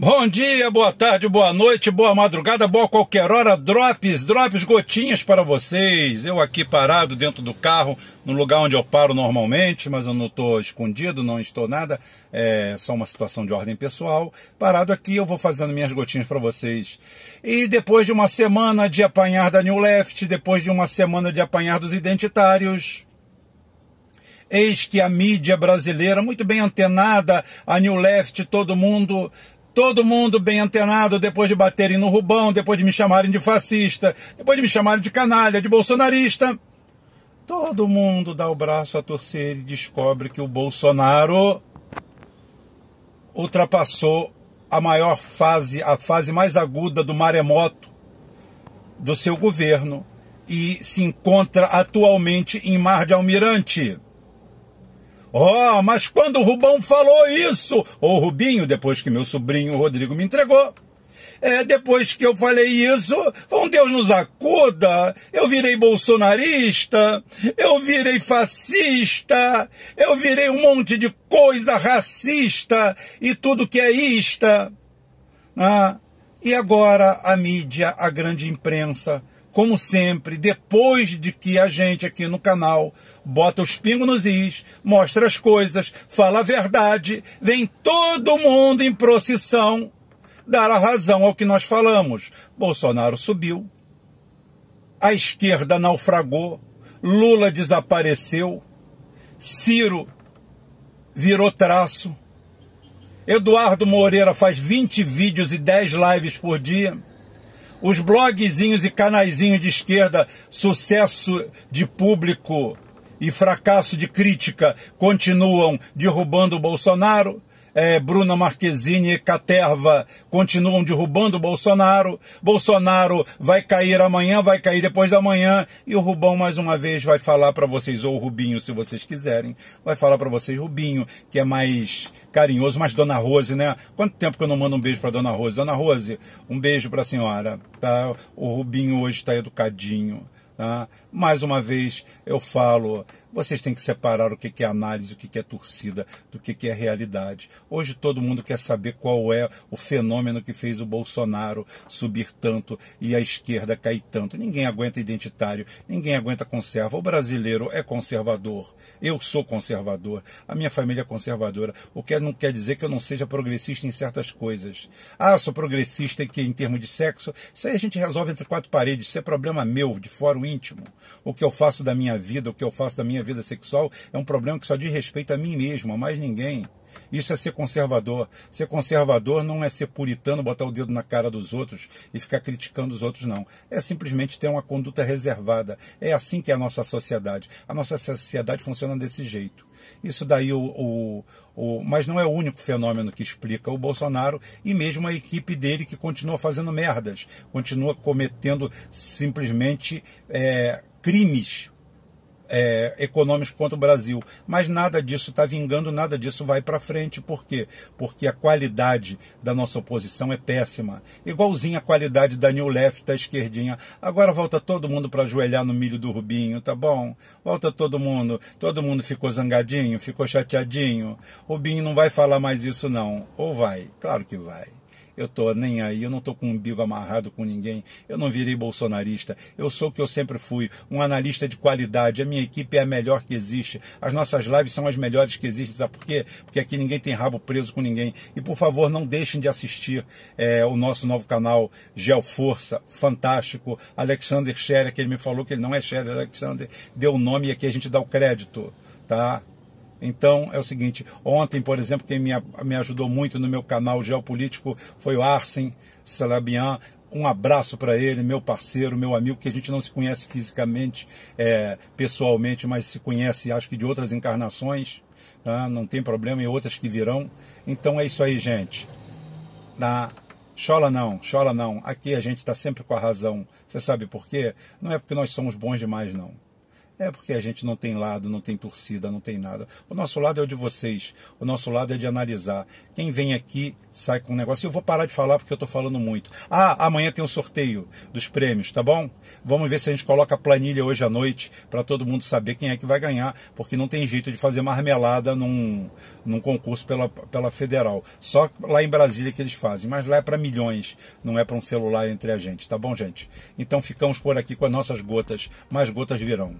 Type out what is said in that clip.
Bom dia, boa tarde, boa noite, boa madrugada, boa qualquer hora. Drops, drops, gotinhas para vocês. Eu aqui parado dentro do carro, no lugar onde eu paro normalmente, mas eu não estou escondido, não estou nada. É só uma situação de ordem pessoal. Parado aqui, eu vou fazendo minhas gotinhas para vocês. E depois de uma semana de apanhar da New Left, depois de uma semana de apanhar dos identitários, Eis que a mídia brasileira, muito bem antenada, a New Left, todo mundo Todo mundo bem antenado depois de baterem no Rubão, depois de me chamarem de fascista, depois de me chamarem de canalha, de bolsonarista. Todo mundo dá o braço a torcer e descobre que o Bolsonaro ultrapassou a maior fase, a fase mais aguda do maremoto do seu governo e se encontra atualmente em Mar de Almirante. Oh, mas quando o Rubão falou isso, ou Rubinho, depois que meu sobrinho Rodrigo me entregou, é, depois que eu falei isso, um Deus nos acuda, eu virei bolsonarista, eu virei fascista, eu virei um monte de coisa racista e tudo que é ista. Ah, e agora a mídia, a grande imprensa, como sempre, depois de que a gente aqui no canal bota os pingos nos is, mostra as coisas, fala a verdade, vem todo mundo em procissão dar a razão ao que nós falamos. Bolsonaro subiu, a esquerda naufragou, Lula desapareceu, Ciro virou traço, Eduardo Moreira faz 20 vídeos e 10 lives por dia os blogzinhos e canaizinhos de esquerda, sucesso de público e fracasso de crítica, continuam derrubando o Bolsonaro é, Bruna Marquezine e Caterva continuam derrubando Bolsonaro. Bolsonaro vai cair amanhã, vai cair depois da manhã. E o Rubão, mais uma vez, vai falar para vocês, ou o Rubinho, se vocês quiserem, vai falar para vocês, Rubinho, que é mais carinhoso, mas Dona Rose, né? Quanto tempo que eu não mando um beijo para Dona Rose? Dona Rose, um beijo para a senhora, tá? O Rubinho hoje está educadinho. Tá? Mais uma vez eu falo, vocês têm que separar o que é análise, o que é torcida, do que é realidade. Hoje todo mundo quer saber qual é o fenômeno que fez o Bolsonaro subir tanto e a esquerda cair tanto. Ninguém aguenta identitário, ninguém aguenta conserva. O brasileiro é conservador. Eu sou conservador. A minha família é conservadora. O que não quer dizer que eu não seja progressista em certas coisas. Ah, sou progressista em, que, em termos de sexo. Isso aí a gente resolve entre quatro paredes. Isso é problema meu, de fora o íntimo. O que eu faço da minha vida, o que eu faço da minha minha vida sexual é um problema que só diz respeito a mim mesmo, a mais ninguém. Isso é ser conservador. Ser conservador não é ser puritano, botar o dedo na cara dos outros e ficar criticando os outros, não. É simplesmente ter uma conduta reservada. É assim que é a nossa sociedade. A nossa sociedade funciona desse jeito. Isso daí, o, o, o, mas não é o único fenômeno que explica o Bolsonaro e mesmo a equipe dele que continua fazendo merdas, continua cometendo simplesmente é, crimes é, econômicos contra o Brasil. Mas nada disso está vingando, nada disso vai para frente. Por quê? Porque a qualidade da nossa oposição é péssima. Igualzinha a qualidade da New Left, da esquerdinha. Agora volta todo mundo para ajoelhar no milho do Rubinho, tá bom? Volta todo mundo. Todo mundo ficou zangadinho, ficou chateadinho. Rubinho não vai falar mais isso não. Ou vai? Claro que vai eu tô nem aí, eu não tô com um umbigo amarrado com ninguém, eu não virei bolsonarista, eu sou o que eu sempre fui, um analista de qualidade, a minha equipe é a melhor que existe, as nossas lives são as melhores que existem, sabe por quê? Porque aqui ninguém tem rabo preso com ninguém, e por favor não deixem de assistir é, o nosso novo canal Geoforça, fantástico, Alexander Scherer, que ele me falou que ele não é Scherer, Alexander, deu o nome e aqui a gente dá o crédito, tá? Então é o seguinte, ontem, por exemplo, quem me, me ajudou muito no meu canal geopolítico foi o Arsen Salabian. Um abraço para ele, meu parceiro, meu amigo, que a gente não se conhece fisicamente, é, pessoalmente, mas se conhece, acho que de outras encarnações, tá? não tem problema, e outras que virão. Então é isso aí, gente. Tá? Chola não, chola não. Aqui a gente está sempre com a razão. Você sabe por quê? Não é porque nós somos bons demais, não É porque a gente não tem lado, não tem torcida, não tem nada. O nosso lado é o de vocês. O nosso lado é de analisar. Quem vem aqui sai com um negócio. Eu vou parar de falar porque eu estou falando muito. Ah, amanhã tem um sorteio dos prêmios, tá bom? Vamos ver se a gente coloca a planilha hoje à noite para todo mundo saber quem é que vai ganhar, porque não tem jeito de fazer marmelada num, num concurso pela, pela federal. Só lá em Brasília que eles fazem. Mas lá é para milhões, não é para um celular entre a gente, tá bom, gente? Então ficamos por aqui com as nossas gotas. Mais gotas virão.